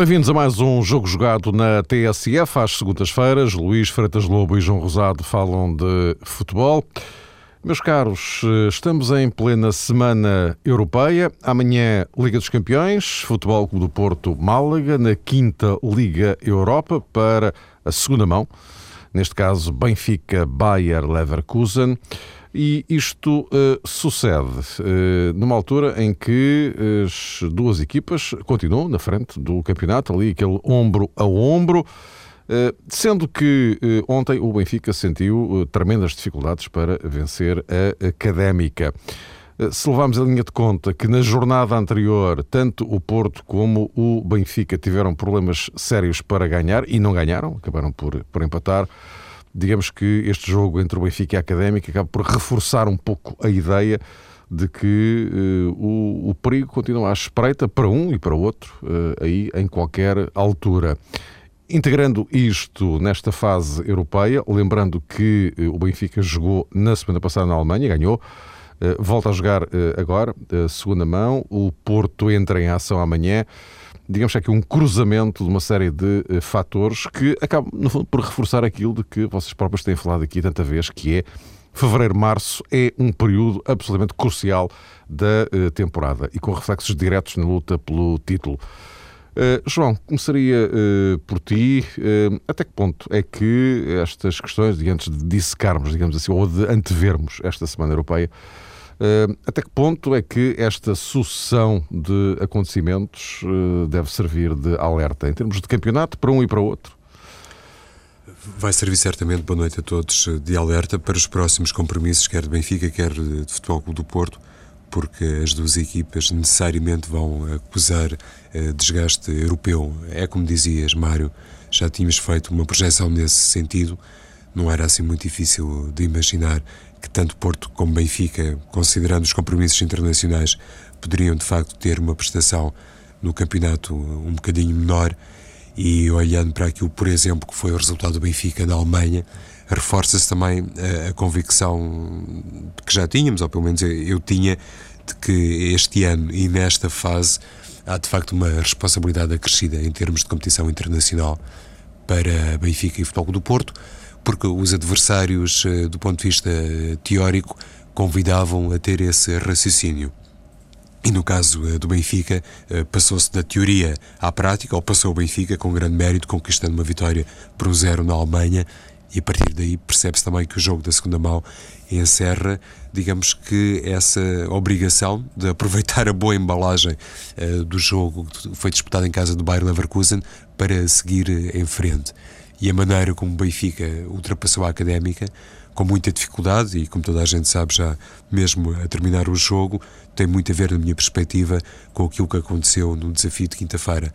Bem-vindos a mais um jogo jogado na TSF às segundas-feiras. Luís Freitas Lobo e João Rosado falam de futebol. Meus caros, estamos em plena semana europeia. Amanhã, Liga dos Campeões, Futebol Clube do Porto Málaga, na quinta Liga Europa para a segunda mão. Neste caso, Benfica Bayer Leverkusen. E isto uh, sucede uh, numa altura em que as duas equipas continuam na frente do campeonato, ali aquele ombro a ombro, uh, sendo que ontem o Benfica sentiu tremendas dificuldades para vencer a Académica. Se levarmos a linha de conta que na jornada anterior tanto o Porto como o Benfica tiveram problemas sérios para ganhar e não ganharam, acabaram por, por empatar, digamos que este jogo entre o Benfica e a Académica acaba por reforçar um pouco a ideia de que uh, o, o, perigo continua à espreita para um e para o outro, uh, aí em qualquer altura. Integrando isto nesta fase europeia, lembrando que uh, o Benfica jogou na semana passada na Alemanha, ganhou, volta a jogar agora, segunda mão, o Porto entra em ação amanhã digamos aqui um cruzamento de uma série de uh, fatores que acabam, no fundo, por reforçar aquilo de que vocês próprios têm falado aqui tanta vez, que é fevereiro, março é um período absolutamente crucial da uh, temporada e com reflexos diretos na luta pelo título. Uh, João, começaria uh, por ti. Uh, até que ponto é que estas questões, antes de dissecarmos, digamos assim, ou de antevermos esta Semana Europeia, até que ponto é que esta sucessão de acontecimentos uh, deve servir de alerta em termos de campeonato para um e para outro? Vai servir certamente, boa noite a todos, de alerta para os próximos compromissos, quer de Benfica, quer de Futebol Clube do Porto, porque as duas equipas necessariamente vão acusar desgaste europeu. É como dizias, Mário, já tínhamos feito uma projeção nesse sentido, não era assim muito difícil de imaginar que tanto Porto como Benfica, considerando os compromissos internacionais, poderiam de facto ter uma prestação no campeonato um bocadinho menor. E olhando para aquilo, por exemplo, que foi o resultado do Benfica na Alemanha, reforça-se também a, a, convicção que já tínhamos, ou pelo menos eu, eu tinha, de que este ano e nesta fase há de facto uma responsabilidade acrescida em termos de competição internacional para Benfica e Futebol do Porto porque os adversários, eh, do ponto de vista eh, teórico, convidavam a ter esse raciocínio. E no caso eh, do Benfica, passou-se da teoria à prática, ou passou o Benfica com grande mérito, conquistando uma vitória por um zero na Alemanha, e a partir daí percebe-se também que o jogo da segunda mão encerra, digamos que essa obrigação de aproveitar a boa embalagem do jogo que foi disputado em casa do Bayer Leverkusen para seguir em frente e a maneira como o Benfica ultrapassou a Académica, com muita dificuldade e, como toda a gente sabe, já mesmo a terminar o jogo, tem muito a ver, na minha perspectiva, com aquilo que aconteceu no desafio de quinta-feira.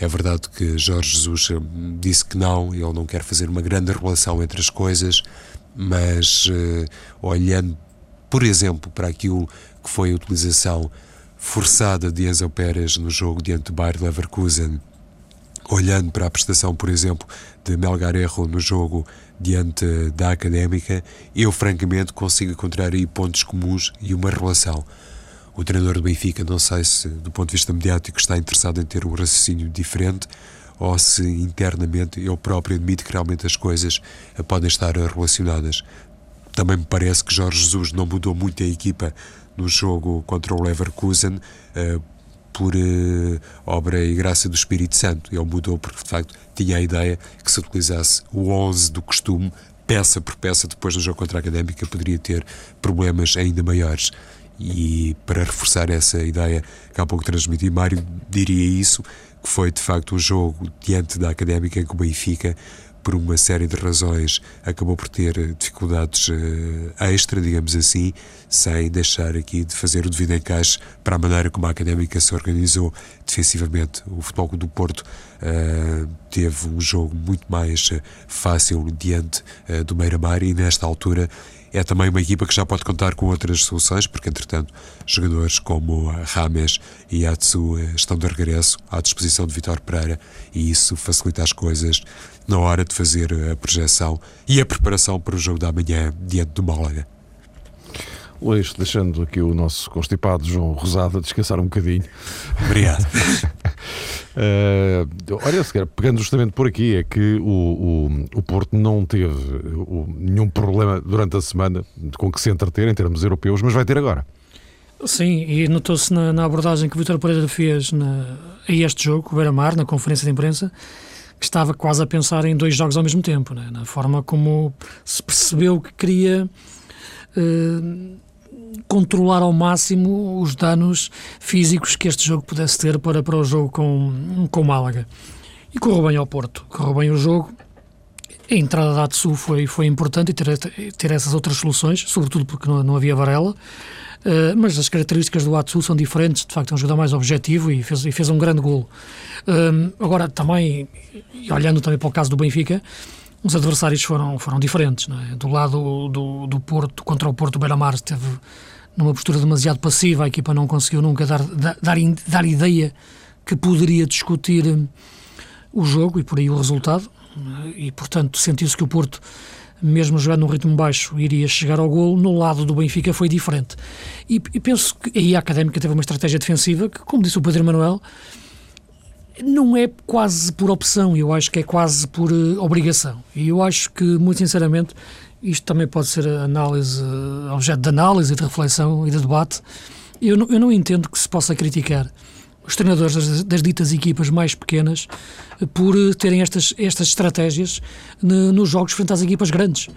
É verdade que Jorge Jesus eh, disse que não, ele não quer fazer uma grande relação entre as coisas, mas uh, olhando, por exemplo, para aquilo que foi a utilização forçada de Enzo Pérez no jogo diante do Bayer Leverkusen, olhando para a prestação, por exemplo, de Melgarejo no jogo diante da Académica, eu francamente consigo encontrar aí pontos comuns e uma relação. O treinador do Benfica, não sei se do ponto de vista mediático está interessado em ter um raciocínio diferente ou se internamente ele próprio admite que realmente as coisas podem estar relacionadas. Também me parece que Jorge Jesus não mudou muito a equipa no jogo contra o Leverkusen, eh, por uh, obra e graça do Espírito Santo. Ele mudou porque, de facto, tinha a ideia que se utilizasse o 11 do costume, peça por peça, depois do jogo contra a Académica, poderia ter problemas ainda maiores. E para reforçar essa ideia que há pouco transmiti, Mário diria isso, que foi de facto um jogo diante da Académica em que o Benfica por uma série de razões, acabou por ter dificuldades uh, extra, digamos assim, sem deixar aqui de fazer o devido encaixe para a maneira como a Académica se organizou defensivamente. O Futebol do Porto uh, teve um jogo muito mais uh, fácil diante do Meira-Mar e nesta altura é também uma equipa que já pode contar com outras soluções, porque entretanto jogadores como Rames e Atsu estão de regresso à disposição de Vitor Pereira e isso facilita as coisas na hora de fazer a projeção e a preparação para o jogo da manhã diante do Málaga. Luís, deixando aqui o nosso constipado João Rosado a descansar um bocadinho. Obrigado. Uh, olha, sequer, pegando justamente por aqui, é que o, o, o Porto não teve o, nenhum problema durante a semana com que se entreter em termos europeus, mas vai ter agora. Sim, e notou-se na, na, abordagem que o Vitor Pereira fez na, a este jogo, o Beira-Mar, na conferência de imprensa, que estava quase a pensar em dois jogos ao mesmo tempo, né? na forma como se percebeu que queria uh, controlar ao máximo os danos físicos que este jogo pudesse ter para, para o jogo com, com o Málaga. E correu bem ao Porto, correu bem o jogo. A entrada da Atsu foi, foi importante e ter, ter essas outras soluções, sobretudo porque não, não havia Varela. Uh, mas as características do Atsu são diferentes, de facto é um jogador mais objetivo e fez, e fez um grande golo. Uh, agora, também, olhando também para o caso do Benfica, os adversários foram, foram diferentes. É? Do lado do, do Porto, contra o Porto, Beira-Mar esteve numa postura demasiado passiva, a equipa não conseguiu nunca dar, dar, dar ideia que poderia discutir hum, o jogo e por aí o resultado, e portanto sentiu-se que o Porto mesmo jogando num ritmo baixo, iria chegar ao golo. No lado do Benfica foi diferente. E, e penso que aí a Académica teve uma estratégia defensiva que, como disse o Pedro Manuel, não é quase por opção, eu acho que é quase por uh, obrigação. E eu acho que, muito sinceramente, isto também pode ser análise, objeto de análise, de reflexão e de debate. Eu não, eu não entendo que se possa criticar os treinadores das, das, ditas equipas mais pequenas por eh, terem estas, estas estratégias ne, nos jogos frente às equipas grandes.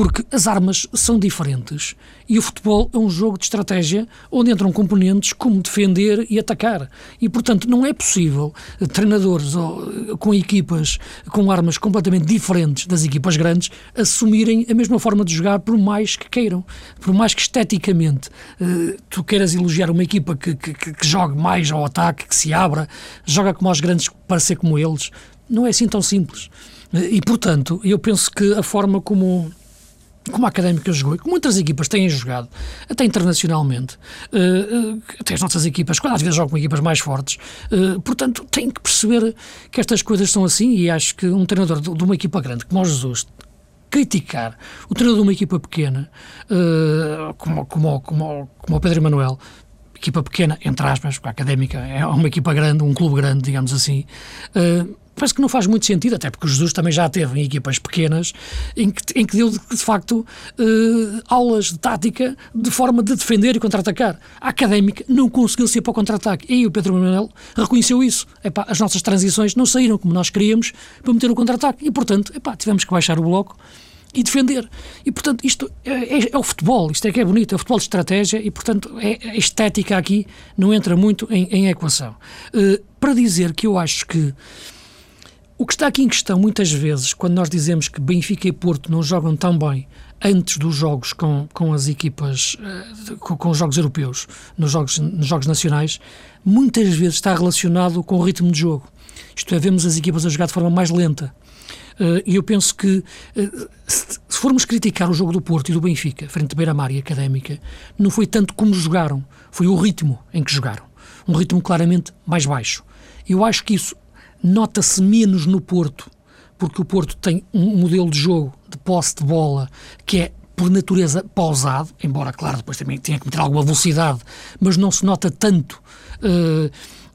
Porque as armas são diferentes e o futebol é um jogo de estratégia onde entram componentes como defender e atacar. E, portanto, não é possível eh, treinadores ou, com equipas com armas completamente diferentes das equipas grandes assumirem a mesma forma de jogar por mais que queiram. Por mais que esteticamente uh, tu queiras elogiar uma equipa que, que, que jogue mais ao ataque, que se abra, joga como aos grandes para ser como eles, não é assim tão simples. E, portanto, eu penso que a forma como como a Académica jogou e como muitas equipas têm jogado, até internacionalmente, uh, uh, até as nossas equipas, quando às vezes jogam com equipas mais fortes, uh, portanto, tem que perceber que estas coisas são assim e acho que um treinador de, uma equipa grande, como o Jesus, criticar o treinador de uma equipa pequena, como, como, como, como o Pedro Emanuel, equipa pequena, entre aspas, porque a Académica é uma equipa grande, um clube grande, digamos assim, parece que não faz muito sentido, até porque Jesus também já teve em equipas pequenas em que, em que deu, de, facto, uh, aulas de tática de forma de defender e contra-atacar. A Académica não conseguiu ser para o contra-ataque. E o Pedro Manuel reconheceu isso. Epá, as nossas transições não saíram como nós queríamos para meter o contra-ataque. E, portanto, epá, tivemos que baixar o bloco e defender. E, portanto, isto é, é, é, o futebol, isto é que é bonito, é o futebol de estratégia e, portanto, é, a estética aqui não entra muito em, em equação. Uh, para dizer que eu acho que o que está aqui em questão, muitas vezes, quando nós dizemos que Benfica e Porto não jogam tão bem antes dos jogos com, com as equipas, uh, com, com, os jogos europeus, nos jogos, nos jogos nacionais, muitas vezes está relacionado com o ritmo de jogo. Isto é, vemos as equipas a jogar de forma mais lenta eh, e eu penso que eh, se formos criticar o jogo do Porto e do Benfica, frente à Beira-Mar e Académica, não foi tanto como jogaram, foi o ritmo em que jogaram. Um ritmo claramente mais baixo. Eu acho que isso nota-se menos no Porto, porque o Porto tem um modelo de jogo, de posse de bola, que é por natureza pausado, embora, claro, depois também tenha que meter alguma velocidade, mas não se nota tanto. Uh,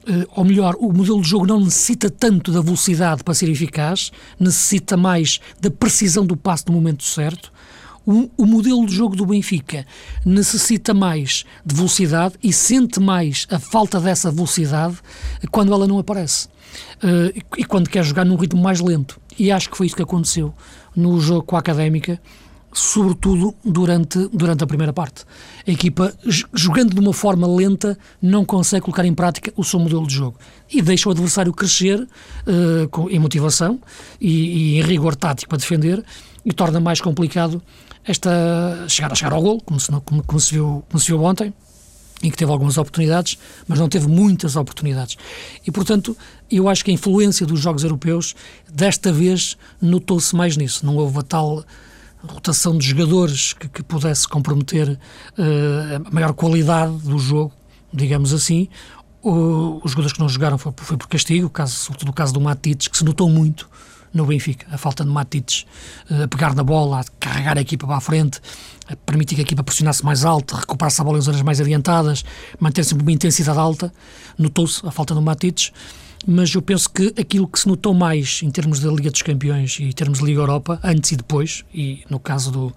eh, ou melhor, o modelo de jogo não necessita tanto da velocidade para ser eficaz, necessita mais da precisão do passo no momento certo. O, o, modelo de jogo do Benfica necessita mais de velocidade e sente mais a falta dessa velocidade quando ela não aparece. Uh, e, quando quer jogar num ritmo mais lento. E acho que foi isso que aconteceu no jogo com a Académica, sobretudo durante, durante a primeira parte. A equipa, jogando de uma forma lenta, não consegue colocar em prática o seu modelo de jogo e deixa o adversário crescer uh, com, em motivação e, e, em rigor tático para defender e torna mais complicado esta chegar a chegar ao gol, como se, como, como se, viu, como se viu ontem, em que teve algumas oportunidades, mas não teve muitas oportunidades. E, portanto, eu acho que a influência dos jogos europeus, desta vez, notou-se mais nisso. Não houve a tal rotação de jogadores que, que pudesse comprometer uh, a maior qualidade do jogo, digamos assim. O, os jogadores que não jogaram foi, foi por castigo, caso, sobretudo o caso do Matites, que se notou muito no Benfica, a falta de Matites uh, a pegar na bola, a carregar a equipa para a frente, a permitir que a equipa pressionasse mais alto, recuperar-se a bola em zonas mais adiantadas, manter sempre uma intensidade alta. Notou-se a falta do Matites. mas eu penso que aquilo que se notou mais em termos da Liga dos Campeões e em termos de Liga Europa, antes e depois, e no caso do,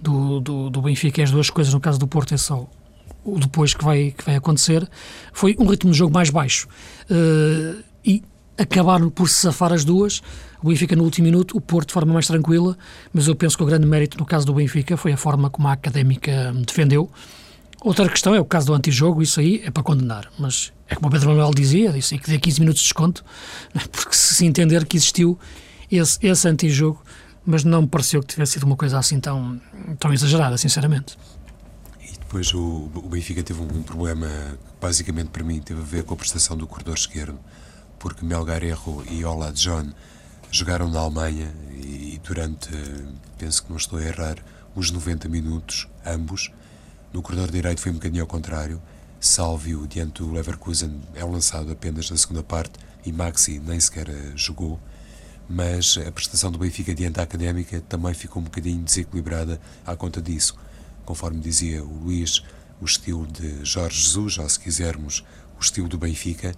do, do, do Benfica é as duas coisas, no caso do Porto é só o depois que vai, que vai acontecer, foi um ritmo de jogo mais baixo. Uh, e acabaram por se safar as duas. O Benfica no último minuto, o Porto de forma mais tranquila, mas eu penso que o grande mérito no caso do Benfica foi a forma como a Académica defendeu. Outra questão é o caso do antijogo, isso aí é para condenar, mas é como o Pedro Manuel dizia, disse que dê 15 minutos de desconto, porque se entender que existiu esse, esse antijogo, mas não me pareceu que tivesse sido uma coisa assim tão, tão exagerada, sinceramente. E depois o, o Benfica teve um, um problema basicamente para mim teve a ver com a prestação do corredor esquerdo porque Melgarejo e Ola John jogaram na Alemanha e durante, penso que não estou a errar, uns 90 minutos, ambos. No corredor direito foi um bocadinho ao contrário. Salvio, diante do Leverkusen, é lançado apenas na segunda parte e Maxi nem sequer jogou. Mas a prestação do Benfica diante da Académica também ficou um bocadinho desequilibrada à conta disso. Conforme dizia o Luís, o estilo de Jorge Jesus, ou se quisermos, o estilo do Benfica,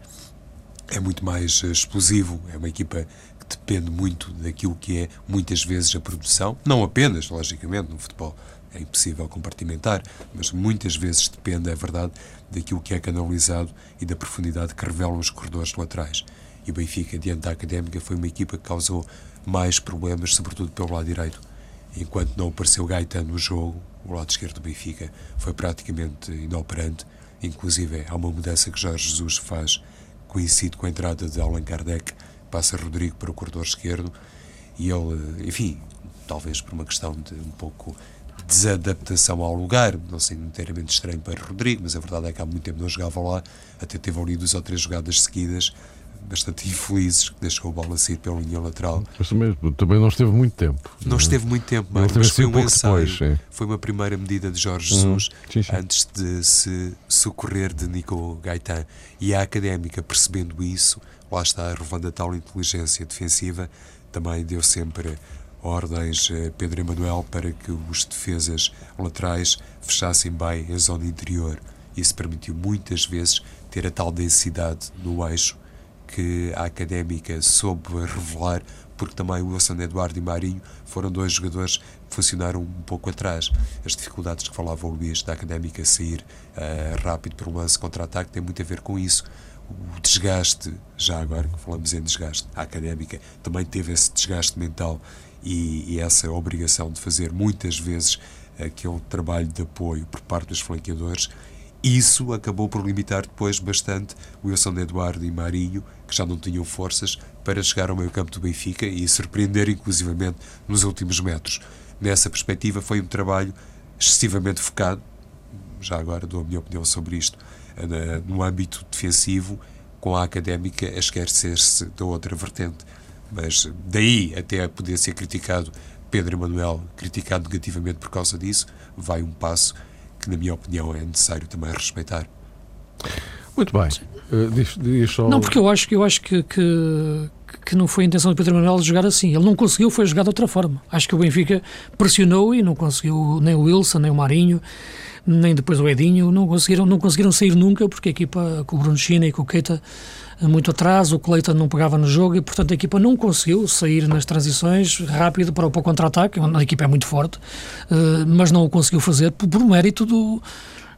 é muito mais eh, explosivo, é uma equipa que depende muito daquilo que é muitas vezes a produção, não apenas, logicamente, no futebol é impossível compartimentar, mas muitas vezes depende, é verdade, daquilo que é canalizado e da profundidade que revelam os corredores laterais. E o Benfica, diante da Académica, foi uma equipa que causou mais problemas, sobretudo pelo lado direito. Enquanto não apareceu Gaetano no jogo, o lado esquerdo do Benfica foi praticamente inoperante. Inclusive, há uma mudança que Jorge Jesus faz coincide com a entrada de Allan Kardec, passa Rodrigo para o corredor esquerdo e ele, enfim, talvez por uma questão de um pouco desadaptação ao lugar, não sei inteiramente estranho para Rodrigo, mas a verdade é que há muito tempo não jogava lá, até teve ali duas ou três jogadas seguidas bastante infelizes, que deixou a bola sair pela linha lateral. Mas também, também não esteve muito tempo. Não esteve muito tempo, mas, mas foi um ensaio. Depois, foi uma primeira medida de Jorge uhum. Jesus sim, sim. antes de se socorrer de Nico Gaetan. E a académica, percebendo isso, lá está, relevando a tal inteligência defensiva, também deu sempre ordens a Pedro Emanuel para que os defesas laterais fechassem bem a zona interior. Isso permitiu muitas vezes ter a tal densidade no eixo que a Académica soube revelar, porque também o Wilson Eduardo e Marinho foram dois jogadores que funcionaram um pouco atrás. As dificuldades que falava o Luís da Académica sair uh, rápido para o lance contra-ataque tem muito a ver com isso. O desgaste, já agora que falamos em desgaste, a Académica também teve esse desgaste mental e, e essa obrigação de fazer muitas vezes aquele trabalho de apoio por parte dos flanqueadores isso acabou por limitar depois bastante Wilson Eduardo e Marinho, que já não tinham forças para chegar ao meio campo do Benfica e surpreender inclusivamente nos últimos metros. Nessa perspectiva foi um trabalho excessivamente focado, já agora dou a minha opinião sobre isto, no âmbito defensivo, com a académica a esquecer-se da outra vertente. Mas daí até poder ser criticado Pedro Emanuel, criticado negativamente por causa disso, vai um passo que, na minha opinião, é necessário também respeitar. Muito bem. Uh, diz, diz só... Não, porque eu acho, eu acho que, que, que não foi a intenção do Pedro Manuel jogar assim. Ele não conseguiu, foi jogar de outra forma. Acho que o Benfica pressionou e não conseguiu nem o Wilson, nem o Marinho, nem depois o Edinho, não conseguiram, não conseguiram sair nunca, porque a equipa com o Bruno China e com o Keita eh, muito atrás, o Cleiton não pegava no jogo e, portanto, a equipa não conseguiu sair nas transições rápido para, o contra-ataque. A equipa é muito forte, uh, mas não o conseguiu fazer por mérito do,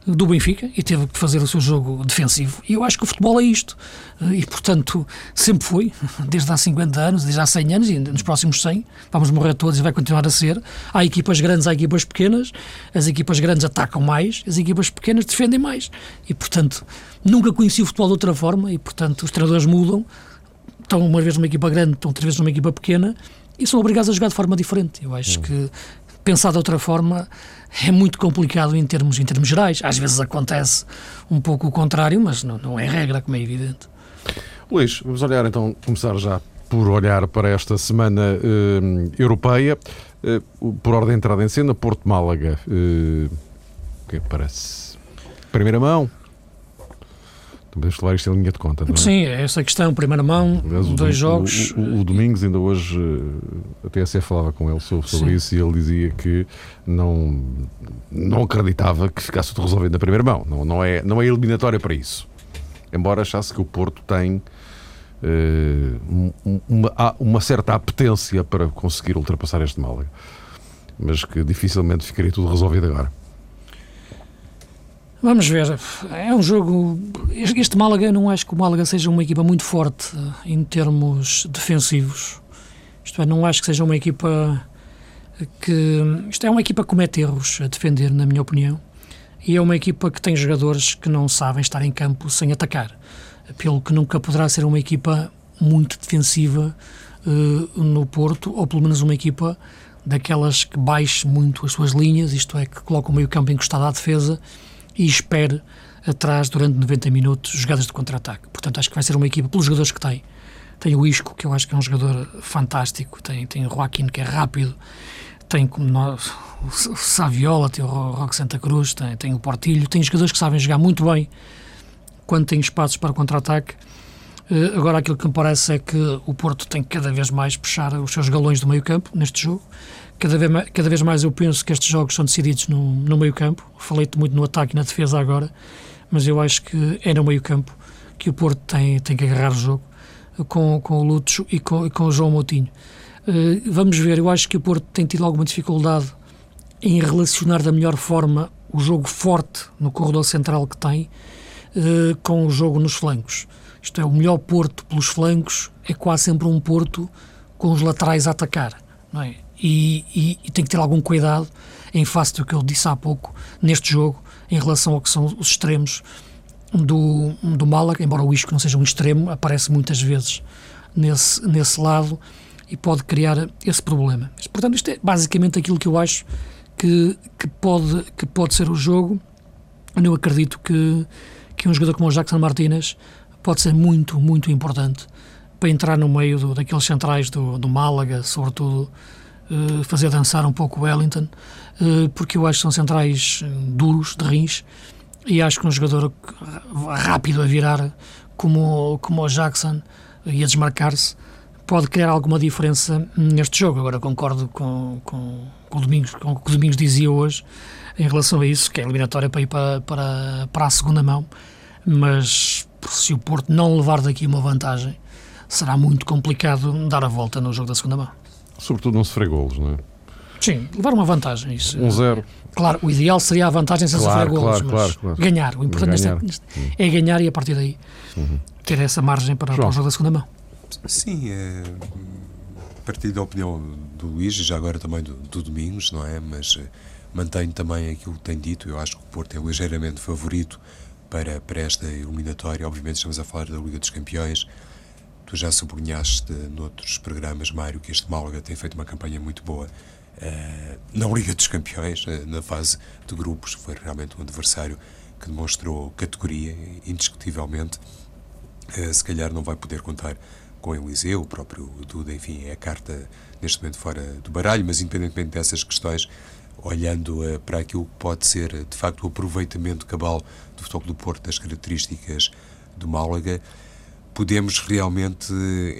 do Benfica e teve que fazer o seu jogo defensivo. E eu acho que o futebol é isto. Eh, e, portanto, sempre foi, desde há 50 anos, desde há 100 anos e nos próximos 100, vamos morrer todos e vai continuar a ser. Há equipas grandes, há equipas pequenas, as equipas grandes atacam mais, as equipas pequenas defendem mais. E, portanto, nunca conheci o futebol de outra forma e, portanto, os treinadores mudam. Estão uma vez numa equipa grande, estão outra vez numa equipa pequena e são obrigados a jogar de forma diferente. Eu acho hum. que pensar de outra forma é muito complicado em termos, em termos gerais. Às vezes acontece um pouco o contrário, mas não, não é regra, como é evidente. Luís, vamos olhar então, começar já por olhar para esta semana uh, europeia, uh, por ordem de entrada em cena, Porto Málaga. Uh, o que parece? Primeira mão? Podemos levar isto em linha de conta, não é? Sim, é essa questão, primeira mão, Aliás, dois jogos. O, o, o, Domingos, ainda hoje, a TSE falava com ele sobre, sobre isso e ele dizia que não, não acreditava que ficasse tudo resolvido na primeira mão. Não, não, é, não é eliminatória para isso. Embora achasse que o Porto tem uma, há uma certa apetência para conseguir ultrapassar este Málaga, mas que dificilmente ficaria tudo resolvido agora. Vamos ver. É um jogo. Este Málaga, não acho que o Málaga seja uma equipa muito forte em termos defensivos. Isto é, não acho que seja uma equipa que. Isto é uma equipa que comete erros a defender, na minha opinião. E é uma equipa que tem jogadores que não sabem estar em campo sem atacar. Pelo que nunca poderá ser uma equipa muito defensiva uh, no Porto, ou pelo menos uma equipa daquelas que baixe muito as suas linhas, isto é, que coloca o meio campo encostado à defesa e espere atrás durante 90 minutos jogadas de contra-ataque. Portanto, acho que vai ser uma equipa, pelos jogadores que tem. Tem o Isco, que eu acho que é um jogador fantástico, tem, tem o Joaquim, que é rápido, tem como nós, o Saviola, tem o Roque Santa Cruz, tem, tem o Portilho, tem jogadores que sabem jogar muito bem quando tem espaços para contra-ataque. Uh, agora, aquilo que me parece é que o Porto tem que cada vez mais puxar os seus galões do meio campo neste jogo Cada vez, mais, cada vez mais eu penso que estes jogos são decididos no, no meio campo. Falei-te muito no ataque e na defesa agora, mas eu acho que é no meio campo que o Porto tem, tem que agarrar o jogo com, com o Lutz e com, e com o João Moutinho. Uh, vamos ver, eu acho que o Porto tem tido alguma dificuldade em relacionar da melhor forma o jogo forte no corredor central que tem com o jogo nos flancos. Isto é, o melhor Porto pelos flancos é quase sempre um Porto com os laterais a atacar, não é? e, e, e, tem que ter algum cuidado em face do que eu disse há pouco neste jogo em relação ao que são os extremos do, do Málaga, embora o Isco não seja um extremo, aparece muitas vezes nesse, nesse lado e pode criar esse problema. Portanto, isto é basicamente aquilo que eu acho que, que, pode, que pode ser o jogo. Eu acredito que, que um jogador como o Jackson Martínez pode ser muito, muito importante para entrar no meio do, daqueles centrais do, do Málaga, sobretudo eh, fazer dançar um pouco o Wellington, uh, porque eu acho que são centrais eh, duros, de rins, e acho que um jogador rápido a virar, como, como o Jackson, e a desmarcar-se, pode criar alguma diferença neste jogo. Agora concordo com, com, com, o Domingos, com o que o Domingos dizia hoje em relação a isso, que é eliminatória para ir para, para, para a segunda mão, mas se o Porto não levar daqui uma vantagem, será muito complicado dar a volta no jogo da segunda mão. Sobretudo não sofrer golos, não é? Sim, levar uma vantagem. Isso. Um zero. Claro, o ideal seria a vantagem sem claro, sofrer golos, claro, mas claro, ganhar. O importante ganhar. Neste, é ganhar e a partir daí uhum. ter essa margem para, para, o jogo da segunda mão. Sim, é, partir da opinião do Luís e já agora também do, do Domingos, não é? Mas eh, mantenho também aquilo que tem dito. Eu acho que o Porto é ligeiramente favorito para, para esta eliminatória. Obviamente estamos a falar da Liga dos Campeões Tu já sublinhaste noutros programas, Mário, que este Málaga tem feito uma campanha muito boa uh, na Liga dos Campeões, uh, na fase de grupos. Foi realmente um adversário que demonstrou categoria, indiscutivelmente. Uh, se calhar não vai poder contar com Eliseu, o próprio Duda, enfim, é a carta neste momento fora do baralho, mas independentemente dessas questões, olhando uh, para aquilo que pode ser de facto o aproveitamento cabal do futebol do Porto, das características do Málaga, podemos realmente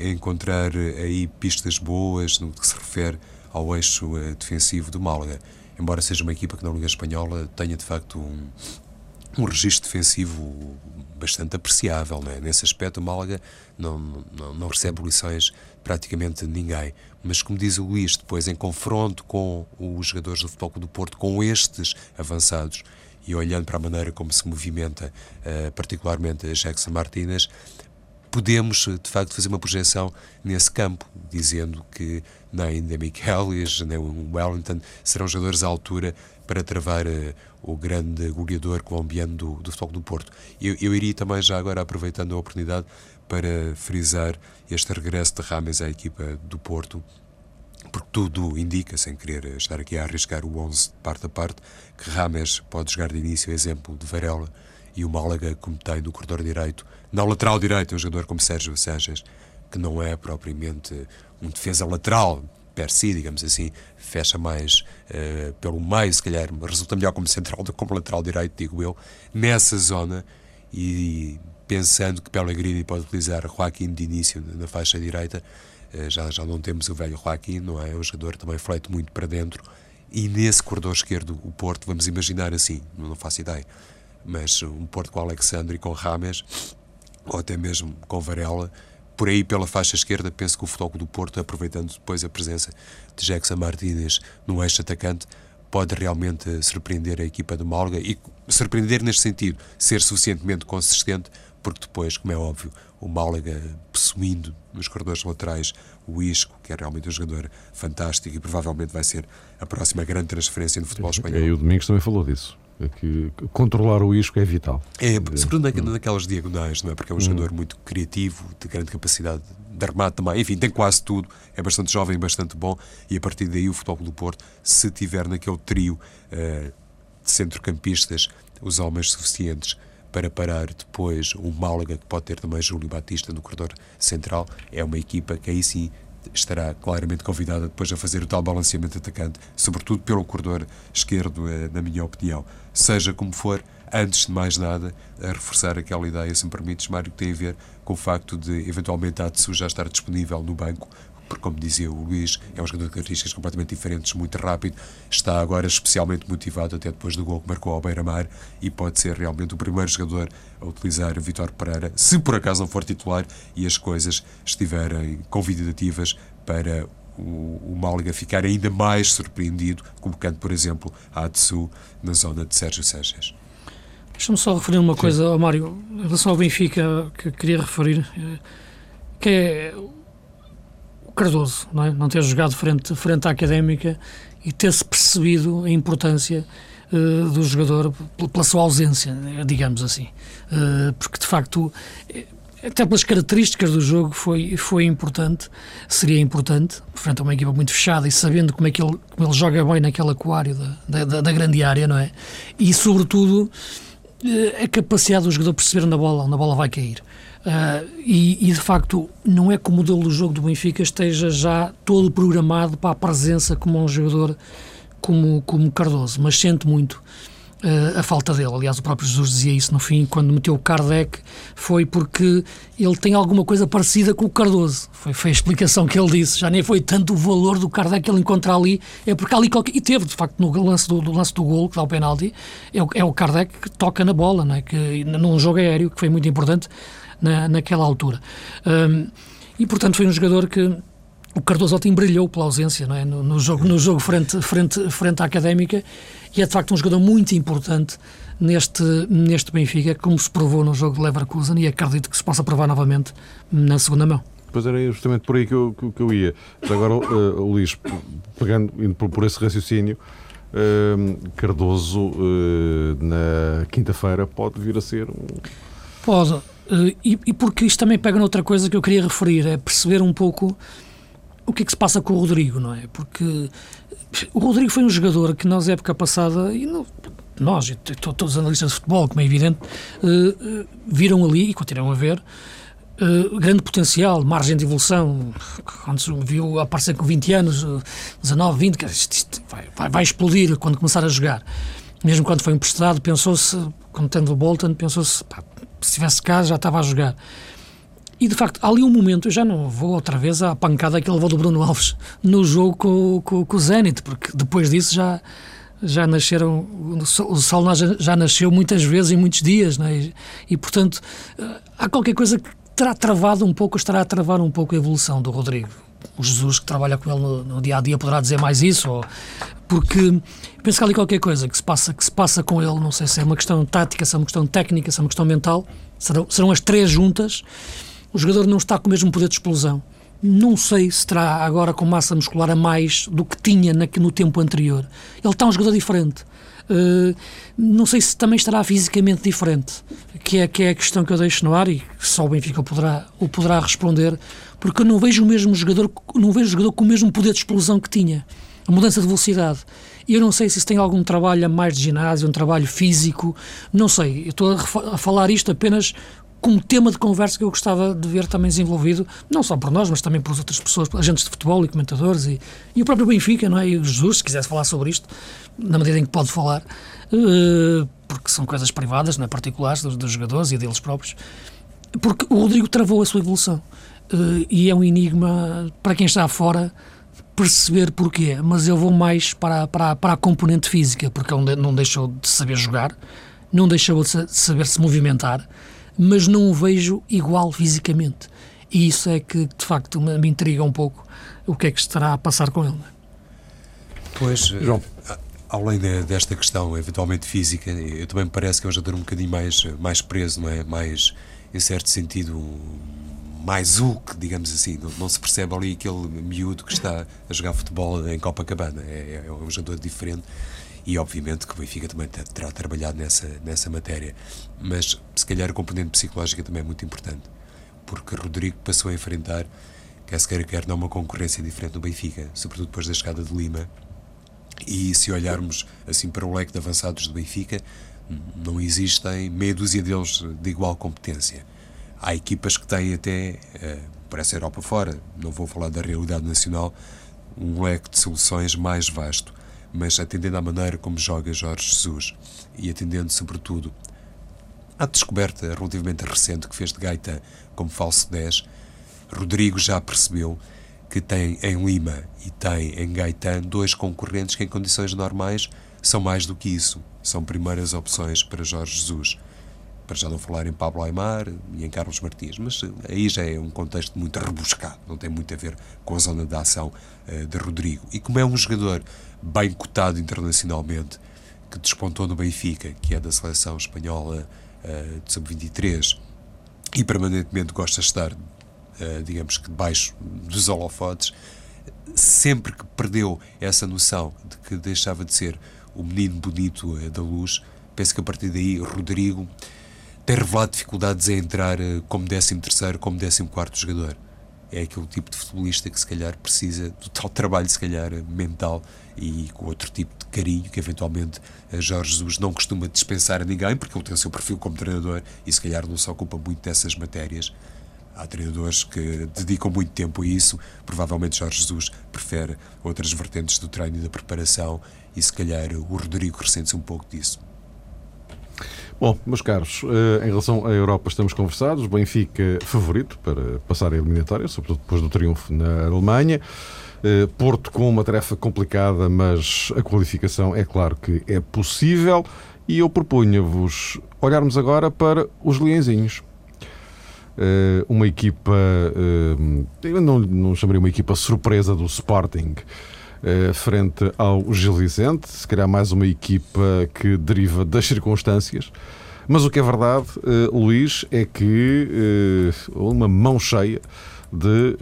encontrar aí pistas boas no que se refere ao eixo eh, defensivo do Málaga. Embora seja uma equipa que na Liga Espanhola tenha de facto um, um registro defensivo bastante apreciável. Né? Nesse aspecto, o Málaga não, não, não recebe lições praticamente ninguém. Mas, como diz o Luís, depois em confronto com os jogadores do Futebol do Porto, com estes avançados, e olhando para a maneira como se movimenta, uh, particularmente a Jackson Martínez, podemos, de facto, fazer uma projeção nesse campo, dizendo que nem Demichelis, nem o Wellington serão jogadores à altura para travar uh, o grande goleador colombiano do, do futebol do Porto. Eu, eu, iria também, já agora, aproveitando a oportunidade, para frisar este regresso de Rames à equipa do Porto, porque tudo indica, sem querer estar aqui a arriscar o 11 de parte a parte, que Rames pode jogar de início, exemplo de Varela, e o Málaga, como tem no corredor direito, na lateral direito, um jogador como Sérgio Sanches, que não é propriamente um defesa lateral per si, digamos assim, fecha mais uh, pelo meio, se calhar resulta melhor como central do que como lateral direito, digo eu, nessa zona e pensando que Pellegrini pode utilizar Joaquim de início na faixa direita, uh, já, já não temos o velho Joaquim, não é? É um jogador também fleito muito para dentro e nesse corredor esquerdo o Porto, vamos imaginar assim, não faço ideia, mas um Porto com Alexandre e com Rames, ou até mesmo com Varela, por aí pela faixa esquerda, penso que o Futebol do Porto, aproveitando depois a presença de Jackson Martínez no eixo atacante, pode realmente surpreender a equipa do Málaga e surpreender neste sentido, ser suficientemente consistente, porque depois, como é óbvio, o Málaga possuindo nos corredores laterais o Isco, que é realmente um jogador fantástico e provavelmente vai ser a próxima grande transferência no futebol espanhol. E o Domingos também falou disso. É que controlar o isco é vital. É, sobretudo naquelas diagonais, não é? Porque é um hum. jogador muito criativo, de grande capacidade de armate também. Enfim, tem quase tudo. É bastante jovem, bastante bom. E a partir daí, o Futebol do Porto, se tiver naquele trio uh, de centrocampistas os homens suficientes para parar depois o Málaga, que pode ter também Júlio Batista no corredor central, é uma equipa que aí sim estará claramente convidada depois a fazer o tal balanceamento atacante, sobretudo pelo corredor esquerdo, eh, na minha opinião. Seja como for, antes de mais nada, a reforçar aquela ideia, se me permites, Mário, que tem a ver com o facto de, eventualmente, a Atsu já estar disponível no banco porque, como dizia o Luís, é um jogador de características completamente diferentes, muito rápido, está agora especialmente motivado, até depois do gol que marcou ao Beira-Mar, e pode ser realmente o primeiro jogador a utilizar o Vitor Pereira, se por acaso não for titular e as coisas estiverem convidativas para o, o Málaga ficar ainda mais surpreendido, colocando, por exemplo, a Atsu na zona de Sérgio Sérgio. Deixa-me só referir uma Sim. coisa, Mário, em relação ao Benfica, que queria referir, eh, que é Cardoso, não, é? não ter jogado frente, frente à académica e ter-se percebido a importância uh, do jogador pela sua ausência, digamos assim. Uh, porque de facto, eh, até pelas características do jogo, foi, foi importante, seria importante, frente a uma equipa muito fechada e sabendo como é que ele, como ele joga bem naquele aquário da, da, da grande área, não é? E sobretudo a capacidade do jogador perceber onde a bola, onde a bola vai cair. Uh, e, e, de facto não é que o modelo do jogo do Benfica esteja já todo programado para a presença como um jogador como, como Cardoso, mas sente muito uh, a falta dele. Aliás, o próprio Jesus dizia isso no fim, quando meteu o Kardec, foi porque ele tem alguma coisa parecida com o Cardoso. Foi, foi a explicação que ele disse. Já nem foi tanto o valor do Kardec que ele encontra ali, é porque ali qualquer... E teve, de facto, no lance do, do lance do gol, que dá o penalti, é o, é o Kardec que toca na bola, não é? que, num jogo aéreo, que foi muito importante na, naquela altura. Um, e, portanto, foi um jogador que o Cardoso Altim brilhou pela ausência não é? no, no jogo, no jogo frente, frente, frente à Académica e é, de facto, um jogador muito importante neste, neste Benfica, como se provou no jogo de Leverkusen e acredito que se possa provar novamente na segunda mão. Pois era justamente por aí que eu, que, eu ia. Mas agora, uh, Luís, pegando, indo por, por esse raciocínio, uh, Cardoso, uh, na quinta-feira, pode vir a ser um. Pode. Uh, e, e, porque isto também pega noutra coisa que eu queria referir, é perceber um pouco o que é que se passa com o Rodrigo, não é? Porque o Rodrigo foi um jogador que nós, época passada, e no, nós, e todos os analistas de futebol, como é evidente, uh, viram ali, e continuam a ver, Uh, grande potencial, margem de evolução. Quando se viu aparecer com 20 anos, 19, 20, isto, isto vai, vai, vai, explodir quando começar a jogar. Mesmo quando foi emprestado, pensou-se, quando tendo o Bolton, pensou-se, se estivesse cá já estava a jogar. E de facto, há ali um momento, eu já não vou outra vez à pancada que ele levou do Bruno Alves no jogo com, com, com o Zenit, porque depois disso já, já nasceram, o sol já, já nasceu muitas vezes em muitos dias, né? e, e portanto eh, há qualquer coisa que terá travado um pouco, estará a travar um pouco a evolução do Rodrigo. O Jesus que trabalha com ele no, no dia a dia poderá dizer mais isso, ou, porque penso que há ali qualquer coisa que se, passa, que se passa com ele, não sei se é uma questão tática, se é uma questão técnica, se é uma questão mental, serão, serão as três juntas. O jogador não está com o mesmo poder de explosão. Não sei se terá agora com massa muscular a mais do que tinha no tempo anterior. Ele está um jogador diferente. Uh, não sei se também estará fisicamente diferente, que é, que é a questão que eu deixo no ar e só o Benfica poderá, o poderá responder, porque eu não vejo o mesmo jogador, não vejo o jogador com o mesmo poder de explosão que tinha a mudança de velocidade. Eu não sei se isso tem algum trabalho a mais de ginásio, um trabalho físico, não sei. Eu estou a, a falar isto apenas como tema de conversa que eu gostava de ver também desenvolvido, não só por nós, mas também por outras pessoas, agentes de futebol e comentadores, e, e o próprio Benfica, não é? E o Jesus, se quisesse falar sobre isto, na medida em que pode falar, uh, porque são coisas privadas, não é? particulares dos, dos, jogadores e deles próprios, porque o Rodrigo travou a sua evolução. Uh, e é um enigma para quem está fora perceber porquê, mas eu vou mais para, para, para a componente física, porque ele não deixou de saber jogar, não deixou de saber se movimentar, mas não o vejo igual fisicamente. E isso é que, de facto, me, me intriga um pouco o que é que estará a passar com ele. Pois, João. além de, desta questão eventualmente física, eu também me parece que é um jogador um bocadinho mais, mais preso, não é? Mais, em certo sentido, mais Hulk, digamos assim. Não, não, se percebe ali aquele miúdo que está a jogar futebol em Copacabana. É, é, é um jogador diferente e obviamente que o Benfica também terá trabalhado nessa, nessa matéria. Mas se calhar a componente psicológica também é muito importante, porque Rodrigo passou a enfrentar, quer se queira, quer não, uma concorrência diferente no Benfica, sobretudo depois da chegada de Lima. E se olharmos assim para o leque de avançados do Benfica, não existem meia dúzia deles de igual competência. Há equipas que têm até, eh, para essa Europa fora, não vou falar da realidade nacional, um leque de soluções mais vasto mas atendendo à maneira como joga Jorge Jesus e atendendo, sobretudo, à descoberta relativamente recente que fez de Gaeta como falso 10, Rodrigo já percebeu que tem em Lima e tem em Gaetan dois concorrentes que, em condições normais, são mais do que isso. São primeiras opções para Jorge Jesus para já não falar em Pablo Aymar e em Carlos Martins, mas aí já é um contexto muito rebuscado, não tem muito a ver com a zona de ação uh, de Rodrigo. E como é um jogador bem cotado internacionalmente, que despontou no Benfica, que é da seleção espanhola uh, de sub-23, e permanentemente gosta de estar, digamos que debaixo dos holofotes, sempre que perdeu essa noção de que deixava de ser o menino bonito da luz, penso que a partir daí Rodrigo tem revelado dificuldades em entrar eh, como 13 terceiro, como 14 quarto jogador. É aquele tipo de futebolista que se calhar precisa do tal trabalho, se calhar, mental e com outro tipo de carinho que eventualmente eh, Jorge Jesus não costuma dispensar a ninguém, porque ele tem o seu perfil como treinador e se calhar não se ocupa muito dessas matérias. Há treinadores que dedicam muito tempo a isso. Provavelmente Jorge Jesus prefere outras vertentes do treino e da preparação e se calhar o Rodrigo ressente-se um pouco disso. Bom, meus caros, eh, em relação à Europa estamos conversados. Benfica favorito para passar a eliminatória, sobretudo depois do triunfo na Alemanha. Eh, Porto com uma tarefa complicada, mas a qualificação é claro que é possível. E eu propunha-vos olharmos agora para os Leãozinhos. Eh, uma equipa, eu não, não chamaria uma equipa surpresa do Sporting, eh, frente ao Gil Vicente, se calhar mais uma equipa que deriva das circunstâncias. Mas o que é verdade, eh, Luís, é que eh, uma mão cheia de,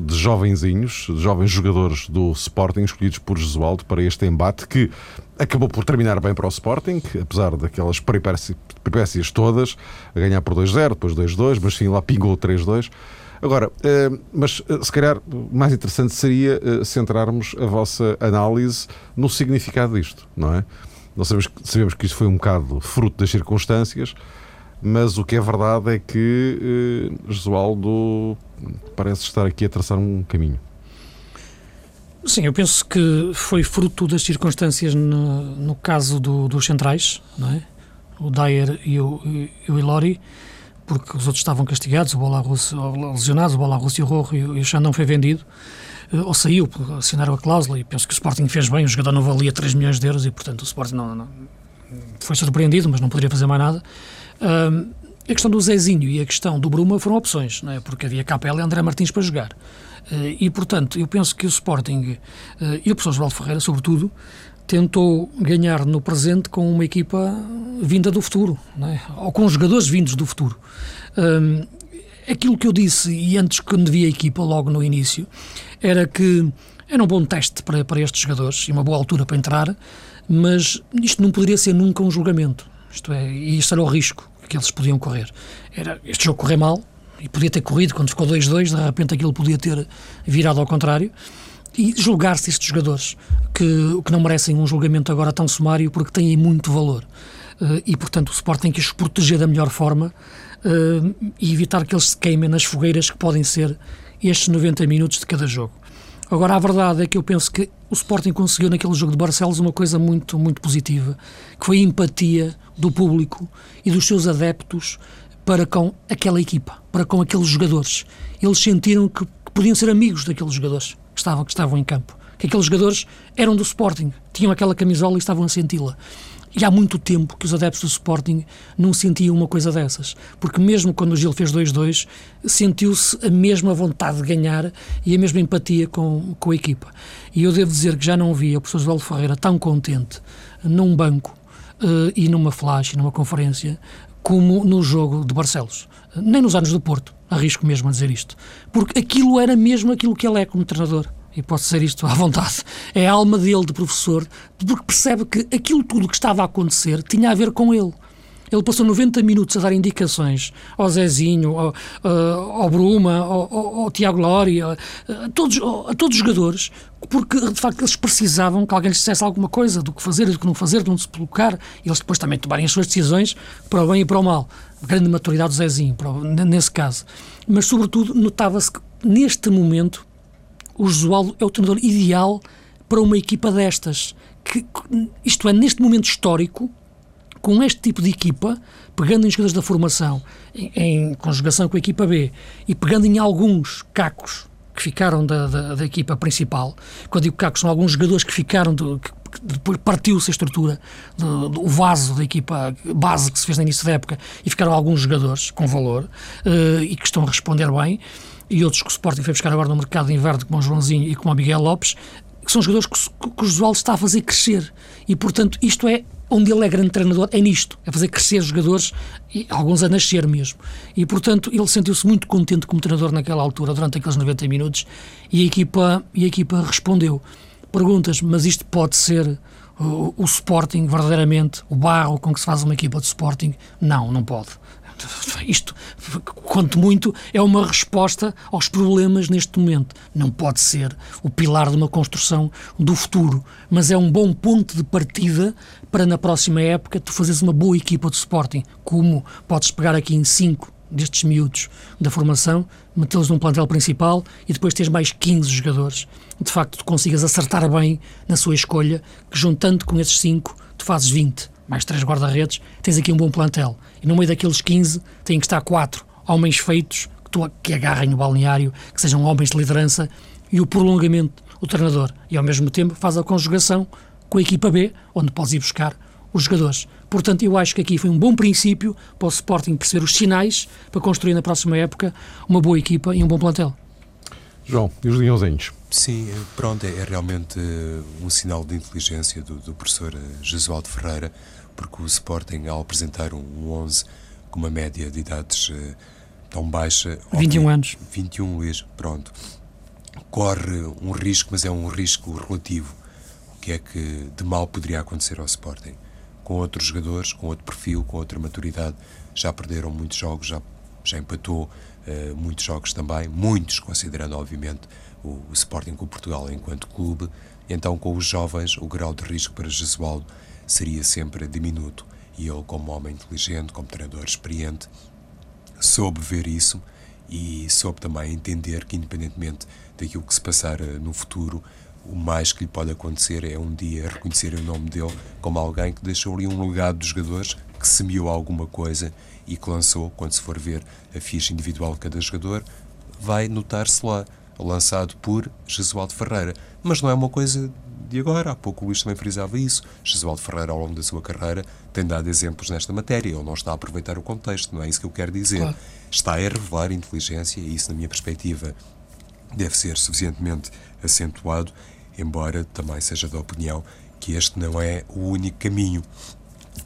de jovenzinhos, de jovens jogadores do Sporting escolhidos por Jesualdo para este embate que acabou por terminar bem para o Sporting, apesar daquelas peripécias todas, a ganhar por 2-0, depois 2-2, mas sim lá pingou 3-2. Agora, eh, mas eh, se calhar mais interessante seria eh, centrarmos a vossa análise no significado disto, não é? Nós sabemos, sabemos que isto foi um bocado fruto das circunstâncias, mas o que é verdade é que Jesualdo parece estar aqui a traçar um caminho. Sim, eu penso que foi fruto das circunstâncias no, no caso do, dos centrais, não é? O Dyer e o, e o Ilori porque os outros estavam castigados, o Belarus lesionados, o Belarus e o Rojo, e o Xandão foi vendido, eh, ou saiu, assinaram a cláusula, e penso que o Sporting fez bem, o jogador não valia 3 milhões de euros, e portanto o Sporting não, não foi surpreendido, mas não poderia fazer mais nada. A questão do Zezinho e a questão do Bruma foram opções, não é? porque havia Capela e André Martins para jogar. Uh, e, portanto, eu penso que o Sporting uh, e o professor João Ferreira, sobretudo, tentou ganhar no presente com uma equipa vinda do futuro, é? ou com jogadores vindos do futuro. Um, aquilo que eu disse, e antes quando vi a equipa, logo no início, era que era um bom teste para, para estes jogadores e uma boa altura para entrar, mas isto não poderia ser nunca um julgamento. Isto é, e isto era o risco que eles podiam correr. Era este jogo correr mal, e podia ter corrido quando ficou 2-2, de repente aquilo podia ter virado ao contrário e julgar-se estes jogadores que, que não merecem um julgamento agora tão sumário porque têm muito valor. Uh, e, portanto, o Sport tem que os proteger da melhor forma uh, e evitar que eles se queimem nas fogueiras que podem ser estes 90 minutos de cada jogo. Agora, a verdade é que eu penso que o Sporting conseguiu naquele jogo de Barcelos uma coisa muito, muito positiva, que foi a empatia do público e dos seus adeptos para com aquela equipa, para com aqueles jogadores. Eles sentiram que, que podiam ser amigos daqueles jogadores que estavam, que estavam em campo. Que aqueles jogadores eram do Sporting, tinham aquela camisola e estavam a senti-la. E há muito tempo que os adeptos do Sporting não sentiam uma coisa dessas. Porque mesmo quando o Gil fez 2-2, sentiu-se a mesma vontade de ganhar e a mesma empatia com, com a equipa. E eu devo dizer que já não vi o professor Joel Ferreira tão contente num banco uh, e numa flash, numa conferência, como no jogo de Barcelos. Nem nos anos do Porto, arrisco mesmo a dizer isto. Porque aquilo era mesmo aquilo que ele é como treinador. E posso dizer isto à vontade. É a alma dele de professor, porque percebe que aquilo tudo que estava a acontecer tinha a ver com ele. Ele passou 90 minutos a dar indicações ao Zezinho, ao, ao Bruma, ao, ao Tiago Lori, a, todos, a todos os jogadores, porque de facto eles precisavam que alguém lhes dissesse alguma coisa do que fazer do que não fazer, de onde se colocar, e eles depois também tomarem as suas decisões para o bem e para o mal. Grande maturidade do Zezinho, nesse caso. Mas, sobretudo, notava-se que neste momento o Josualdo é o treinador ideal para uma equipa destas. Que, isto é, neste momento histórico, com este tipo de equipa, pegando em jogadores da formação, em, em, conjugação com a equipa B, e pegando em alguns cacos que ficaram da, da, da equipa principal, quando digo cacos, são alguns jogadores que ficaram, do, que, depois partiu-se a estrutura, do, do, vaso da equipa base que se fez no início da época, e ficaram alguns jogadores com valor uh, e que estão a responder bem, e outros que o Sporting foi buscar agora no mercado de inverno, como o Joãozinho e como o Miguel Lopes, que são jogadores que, que o Josualdo está a fazer crescer. E, portanto, isto é onde ele é grande treinador, é nisto, é fazer crescer jogadores, e alguns a nascer mesmo. E, portanto, ele sentiu-se muito contente como treinador naquela altura, durante aqueles 90 minutos, e a equipa, e a equipa respondeu. Perguntas, mas isto pode ser o, o Sporting, verdadeiramente, o barro com que se faz uma equipa de Sporting? Não, não pode. Isto, quanto muito, é uma resposta aos problemas neste momento. Não pode ser o pilar de uma construção do futuro, mas é um bom ponto de partida para na próxima época tu fazeres uma boa equipa de Sporting. Como podes pegar aqui em cinco destes miúdos da formação, metê-los num plantel principal e depois teres mais 15 jogadores. De facto, tu consigas acertar bem na sua escolha, que juntando com esses cinco, tu fazes 20 mais três guarda-redes, tens aqui um bom plantel. E no meio daqueles 15 têm que estar quatro homens feitos que, tu, que agarrem o balneário, que sejam homens de liderança e o prolongamento, o treinador. E ao mesmo tempo faz a conjugação com a equipa B, onde podes ir buscar os jogadores. Portanto, eu acho que aqui foi um bom princípio para o Sporting perceber os sinais para construir na próxima época uma boa equipa e um bom plantel. João, e os leãozinhos? Sim, pronto, é, é realmente uh, um sinal de inteligência do, do professor uh, Jesualdo Ferreira porque o Sporting, ao apresentar um 11 com uma média de idades tão baixa. 21 óbvio, anos. 21, Luís, pronto. Corre um risco, mas é um risco relativo. O que é que de mal poderia acontecer ao Sporting? Com outros jogadores, com outro perfil, com outra maturidade, já perderam muitos jogos, já, já empatou uh, muitos jogos também, muitos, considerando, obviamente, o, o Sporting com Portugal enquanto clube. Então, com os jovens, o grau de risco para Jesualdo seria sempre diminuto. E ele, como homem inteligente, como treinador experiente, soube ver isso e soube também entender que, independentemente daquilo que se passar eh, no futuro, o mais que lhe pode acontecer é um dia reconhecer o nome dele como alguém que deixou ali um legado dos jogadores, que semeou alguma coisa e que lançou, quando se for ver a ficha individual de cada jogador, vai notar-se lá, lançado por Jesualdo Ferreira. Mas não é uma coisa de agora. Há pouco o Luís também frisava isso. Jesualdo Ferreira, ao longo da sua carreira, tem dado exemplos nesta matéria. Ele não está a aproveitar o contexto, não é isso que eu quero dizer. Claro. Está a revelar inteligência e isso, na minha perspectiva, deve ser suficientemente acentuado, embora também seja da opinião que este não é o único caminho.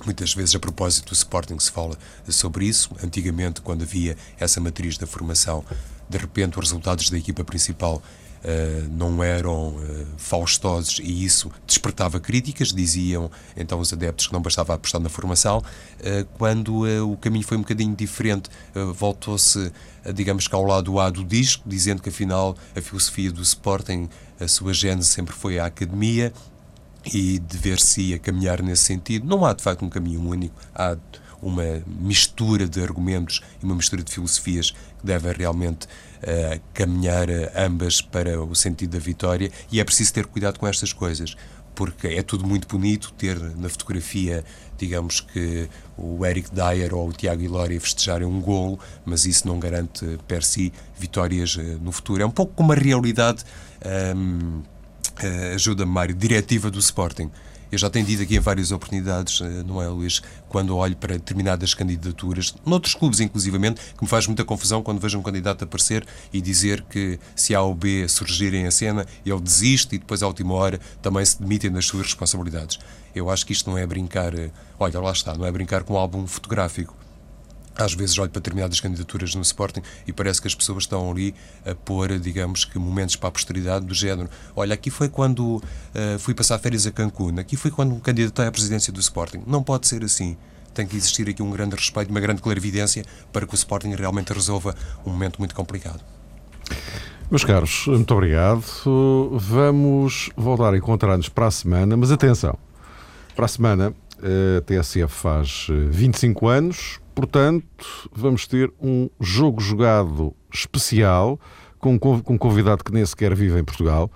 Muitas vezes, a propósito do Sporting, se fala sobre isso. Antigamente, quando havia essa matriz da formação, de repente os resultados da equipa principal Uh, não eram uh, faustosos e isso despertava críticas, diziam então os adeptos que não bastava apostar na formação. Uh, quando o caminho foi um bocadinho diferente, voltou-se, digamos que ao lado A do disco, dizendo que afinal a filosofia do Sporting, a sua gênese sempre foi a academia e dever-se-ia caminhar nesse sentido. Não há de facto um caminho único, há uma mistura de argumentos e uma mistura de filosofias que devem realmente uh, caminhar uh, ambas para o sentido da vitória e é preciso ter cuidado com estas coisas porque é tudo muito bonito ter na fotografia, digamos que o Eric Dyer ou o Tiago Ilória festejarem um golo, mas isso não garante per si vitórias uh, no futuro. É um pouco como a realidade, um, ehm, ajuda-me Mário, diretiva do Sporting. Eu já tenho dito aqui em várias oportunidades, eh, não é, Luís, quando olho para determinadas candidaturas, noutros clubes inclusivamente, que me faz muita confusão quando vejo um candidato aparecer e dizer que se A ou B surgirem a cena, ele desiste e depois, à última hora, também se demitem das suas responsabilidades. Eu acho que isto não é brincar, eh, olha, lá está, não é brincar com um álbum fotográfico às vezes olho para determinadas candidaturas no Sporting e parece que as pessoas estão ali a pôr, digamos que, momentos para a posteridade do género. Olha, aqui foi quando uh, fui passar férias a Cancún, aqui foi quando me candidatei à presidência do Sporting. Não pode ser assim. Tem que existir aqui um grande respeito, uma grande clarividência para que o Sporting realmente resolva um momento muito complicado. Meus caros, muito obrigado. Vamos voltar a encontrar-nos para a semana, mas atenção, para a semana a TSF faz 25 eh, anos, portanto, vamos ter um jogo jogado especial com um convidado que nem sequer vive em Portugal.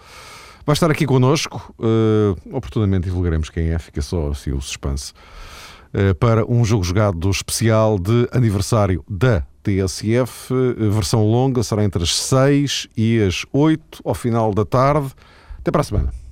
Vai estar aqui connosco, uh, oportunamente divulgaremos quem é, fica só assim o suspense, uh, para um jogo jogado especial de aniversário da TSF, uh, versão longa, será entre as 6 e as 8 ao final da tarde. Até para a semana.